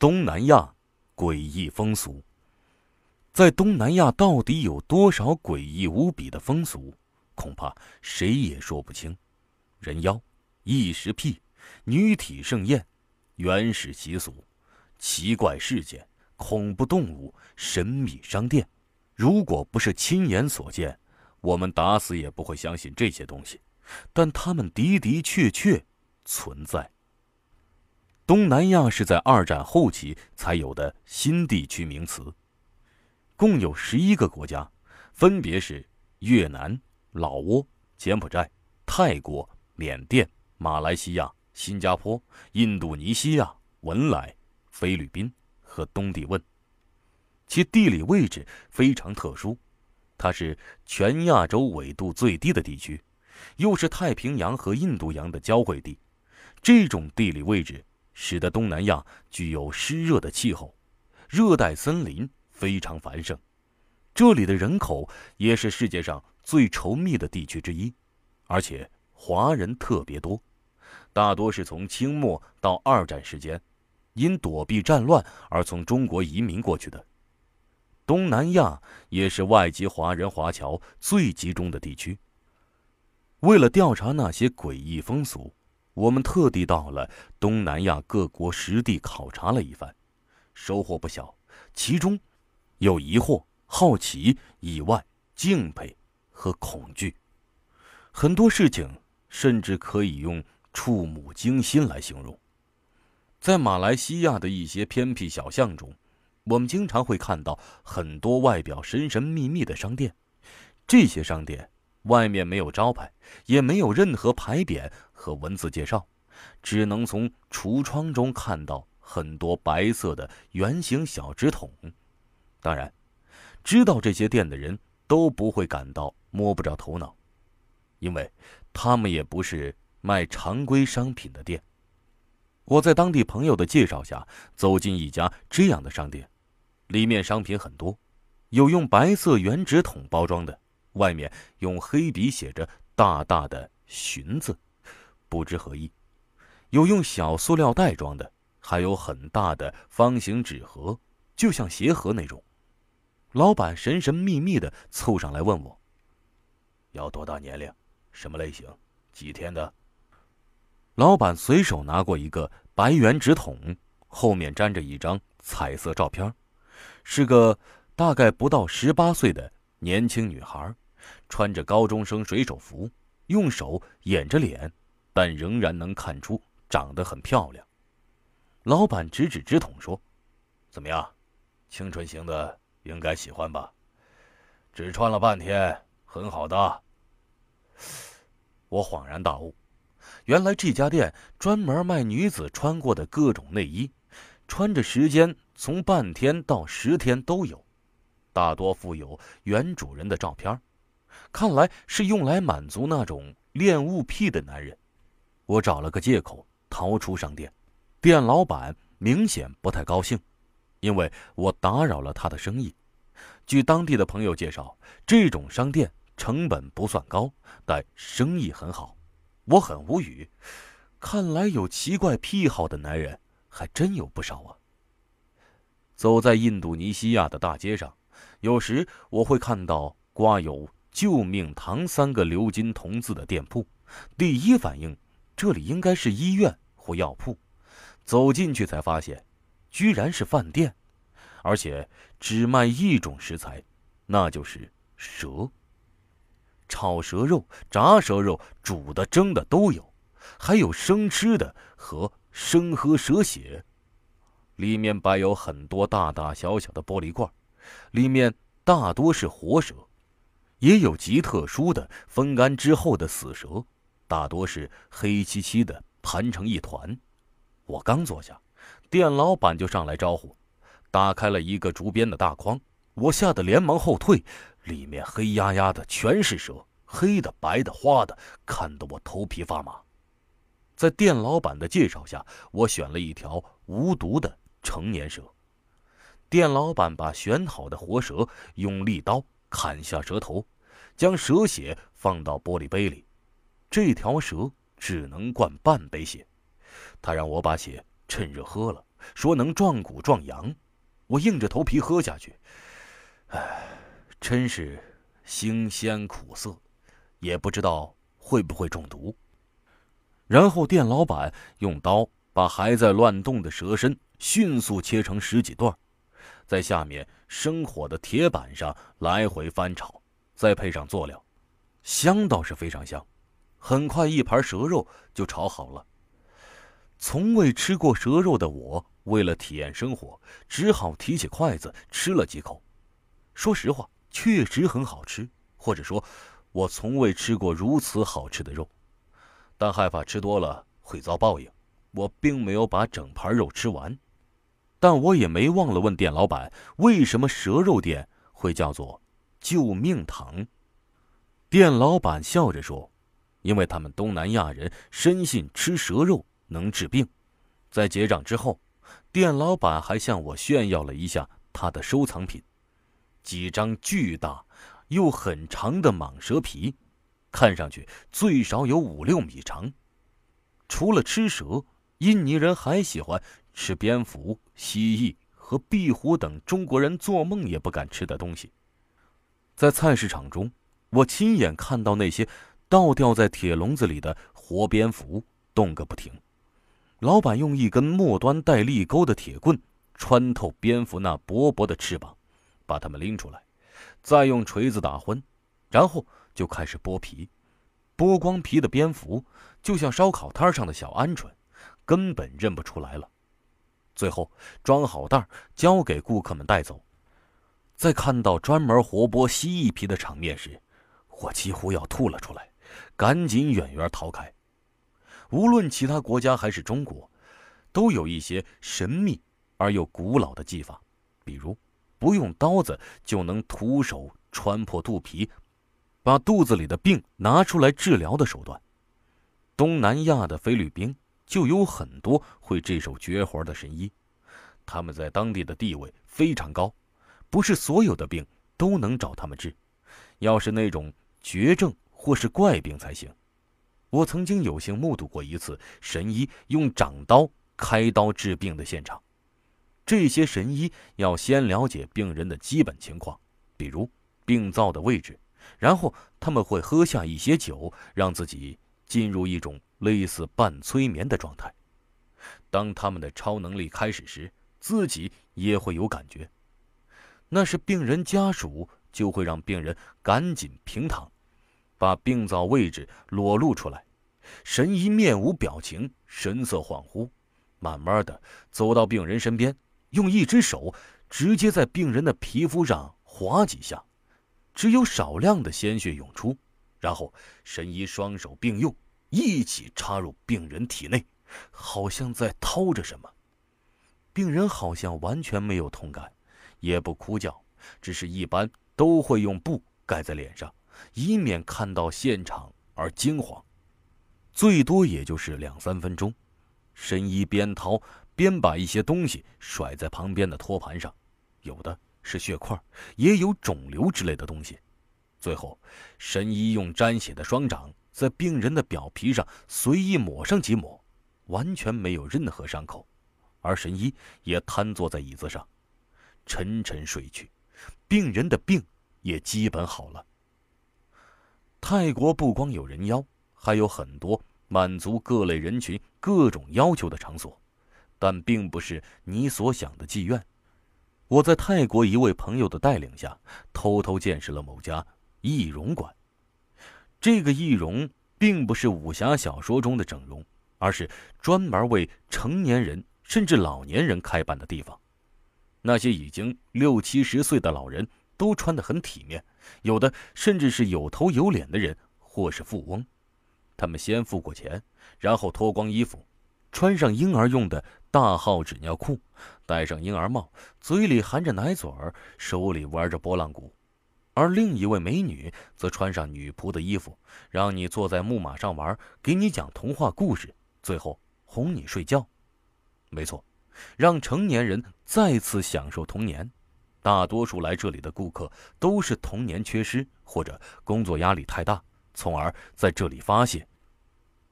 东南亚诡异风俗。在东南亚到底有多少诡异无比的风俗，恐怕谁也说不清。人妖、异食癖、女体盛宴、原始习俗、奇怪事件、恐怖动物、神秘商店，如果不是亲眼所见，我们打死也不会相信这些东西。但它们的的确确存在。东南亚是在二战后期才有的新地区名词，共有十一个国家，分别是越南、老挝、柬埔寨、泰国、缅甸、马来西亚、新加坡、印度尼西亚、文莱、菲律宾和东帝汶。其地理位置非常特殊，它是全亚洲纬度最低的地区，又是太平洋和印度洋的交汇地。这种地理位置。使得东南亚具有湿热的气候，热带森林非常繁盛，这里的人口也是世界上最稠密的地区之一，而且华人特别多，大多是从清末到二战时间，因躲避战乱而从中国移民过去的。东南亚也是外籍华人华侨最集中的地区。为了调查那些诡异风俗。我们特地到了东南亚各国实地考察了一番，收获不小。其中，有疑惑、好奇、意外、敬佩和恐惧，很多事情甚至可以用触目惊心来形容。在马来西亚的一些偏僻小巷中，我们经常会看到很多外表神神秘秘的商店，这些商店。外面没有招牌，也没有任何牌匾和文字介绍，只能从橱窗中看到很多白色的圆形小纸筒。当然，知道这些店的人都不会感到摸不着头脑，因为他们也不是卖常规商品的店。我在当地朋友的介绍下走进一家这样的商店，里面商品很多，有用白色圆纸筒包装的。外面用黑笔写着大大的“寻”字，不知何意。有用小塑料袋装的，还有很大的方形纸盒，就像鞋盒那种。老板神神秘秘的凑上来问我：“要多大年龄？什么类型？几天的？”老板随手拿过一个白圆纸筒，后面粘着一张彩色照片，是个大概不到十八岁的年轻女孩。穿着高中生水手服，用手掩着脸，但仍然能看出长得很漂亮。老板指指纸筒说：“怎么样，青春型的应该喜欢吧？只穿了半天，很好的。”我恍然大悟，原来这家店专门卖女子穿过的各种内衣，穿着时间从半天到十天都有，大多附有原主人的照片。看来是用来满足那种恋物癖的男人。我找了个借口逃出商店，店老板明显不太高兴，因为我打扰了他的生意。据当地的朋友介绍，这种商店成本不算高，但生意很好。我很无语，看来有奇怪癖好的男人还真有不少啊。走在印度尼西亚的大街上，有时我会看到挂有。救命堂三个鎏金铜字的店铺，第一反应，这里应该是医院或药铺。走进去才发现，居然是饭店，而且只卖一种食材，那就是蛇。炒蛇肉、炸蛇肉、煮的、蒸的都有，还有生吃的和生喝蛇血。里面摆有很多大大小小的玻璃罐，里面大多是活蛇。也有极特殊的风干之后的死蛇，大多是黑漆漆的，盘成一团。我刚坐下，店老板就上来招呼，打开了一个竹编的大筐，我吓得连忙后退。里面黑压压的，全是蛇，黑的、白的、花的，看得我头皮发麻。在店老板的介绍下，我选了一条无毒的成年蛇。店老板把选好的活蛇用利刀。砍下蛇头，将蛇血放到玻璃杯里，这条蛇只能灌半杯血。他让我把血趁热喝了，说能壮骨壮阳。我硬着头皮喝下去，唉，真是腥鲜苦涩，也不知道会不会中毒。然后店老板用刀把还在乱动的蛇身迅速切成十几段，在下面生火的铁板上来回翻炒，再配上佐料，香倒是非常香。很快，一盘蛇肉就炒好了。从未吃过蛇肉的我。为了体验生活，只好提起筷子吃了几口。说实话，确实很好吃，或者说，我从未吃过如此好吃的肉。但害怕吃多了会遭报应，我并没有把整盘肉吃完。但我也没忘了问店老板，为什么蛇肉店会叫做“救命堂”。店老板笑着说：“因为他们东南亚人深信吃蛇肉能治病。”在结账之后。店老板还向我炫耀了一下他的收藏品：几张巨大又很长的蟒蛇皮，看上去最少有五六米长。除了吃蛇，印尼人还喜欢吃蝙蝠、蜥蜴和壁虎等中国人做梦也不敢吃的东西。在菜市场中，我亲眼看到那些倒吊在铁笼子里的活蝙蝠动个不停。老板用一根末端带立钩的铁棍穿透蝙蝠那薄薄的翅膀，把它们拎出来，再用锤子打昏，然后就开始剥皮。剥光皮的蝙蝠就像烧烤摊上的小鹌鹑，根本认不出来了。最后装好袋，交给顾客们带走。在看到专门活剥蜥蜴皮的场面时，我几乎要吐了出来，赶紧远远逃开。无论其他国家还是中国，都有一些神秘而又古老的技法，比如不用刀子就能徒手穿破肚皮，把肚子里的病拿出来治疗的手段。东南亚的菲律宾就有很多会这手绝活的神医，他们在当地的地位非常高，不是所有的病都能找他们治，要是那种绝症或是怪病才行。我曾经有幸目睹过一次神医用掌刀开刀治病的现场。这些神医要先了解病人的基本情况，比如病灶的位置，然后他们会喝下一些酒，让自己进入一种类似半催眠的状态。当他们的超能力开始时，自己也会有感觉。那是病人家属就会让病人赶紧平躺。把病灶位置裸露出来，神医面无表情，神色恍惚，慢慢的走到病人身边，用一只手直接在病人的皮肤上划几下，只有少量的鲜血涌出，然后神医双手并用，一起插入病人体内，好像在掏着什么。病人好像完全没有痛感，也不哭叫，只是一般都会用布盖在脸上。以免看到现场而惊慌，最多也就是两三分钟。神医边掏边把一些东西甩在旁边的托盘上，有的是血块，也有肿瘤之类的东西。最后，神医用沾血的双掌在病人的表皮上随意抹上几抹，完全没有任何伤口。而神医也瘫坐在椅子上，沉沉睡去，病人的病也基本好了。泰国不光有人妖，还有很多满足各类人群各种要求的场所，但并不是你所想的妓院。我在泰国一位朋友的带领下，偷偷见识了某家易容馆。这个易容并不是武侠小说中的整容，而是专门为成年人甚至老年人开办的地方。那些已经六七十岁的老人。都穿得很体面，有的甚至是有头有脸的人，或是富翁。他们先付过钱，然后脱光衣服，穿上婴儿用的大号纸尿裤，戴上婴儿帽，嘴里含着奶嘴儿，手里玩着拨浪鼓。而另一位美女则穿上女仆的衣服，让你坐在木马上玩，给你讲童话故事，最后哄你睡觉。没错，让成年人再次享受童年。大多数来这里的顾客都是童年缺失或者工作压力太大，从而在这里发泄。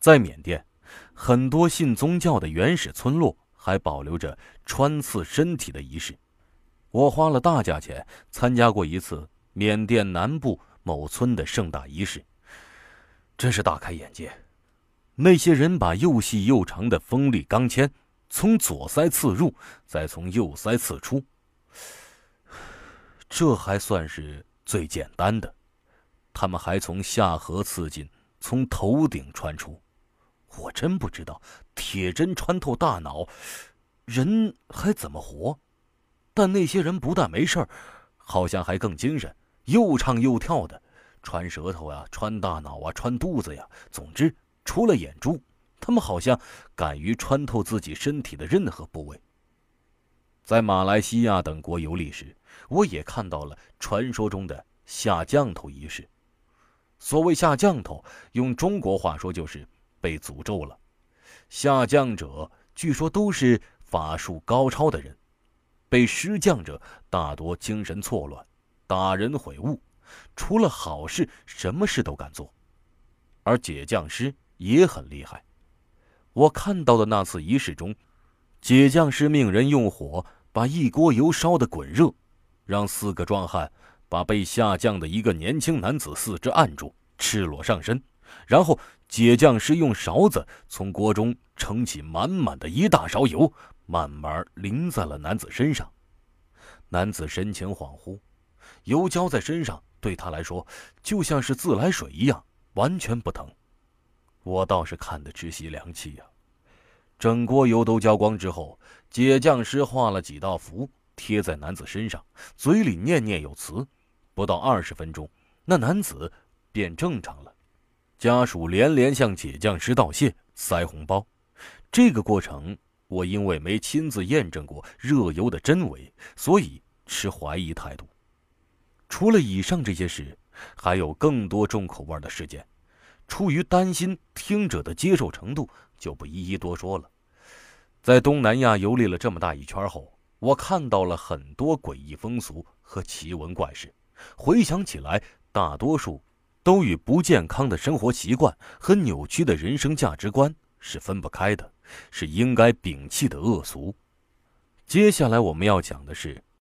在缅甸，很多信宗教的原始村落还保留着穿刺身体的仪式。我花了大价钱参加过一次缅甸南部某村的盛大仪式，真是大开眼界。那些人把又细又长的锋利钢钎从左腮刺入，再从右腮刺出。这还算是最简单的，他们还从下颌刺进，从头顶穿出。我真不知道，铁针穿透大脑，人还怎么活？但那些人不但没事儿，好像还更精神，又唱又跳的，穿舌头呀，穿大脑啊，穿肚子呀，总之。除了眼珠，他们好像敢于穿透自己身体的任何部位。在马来西亚等国游历时，我也看到了传说中的下降头仪式。所谓下降头，用中国话说就是被诅咒了。下降者据说都是法术高超的人，被施降者大多精神错乱，打人毁物，除了好事，什么事都敢做。而解降师。也很厉害。我看到的那次仪式中，解降师命人用火把一锅油烧得滚热，让四个壮汉把被下降的一个年轻男子四肢按住，赤裸上身，然后解降师用勺子从锅中盛起满满的一大勺油，慢慢淋在了男子身上。男子神情恍惚，油浇在身上对他来说就像是自来水一样，完全不疼。我倒是看得直吸凉气呀！整锅油都浇光之后，解匠师画了几道符贴在男子身上，嘴里念念有词。不到二十分钟，那男子便正常了。家属连连向解匠师道谢，塞红包。这个过程，我因为没亲自验证过热油的真伪，所以持怀疑态度。除了以上这些事，还有更多重口味的事件。出于担心听者的接受程度，就不一一多说了。在东南亚游历了这么大一圈后，我看到了很多诡异风俗和奇闻怪事。回想起来，大多数都与不健康的生活习惯和扭曲的人生价值观是分不开的，是应该摒弃的恶俗。接下来我们要讲的是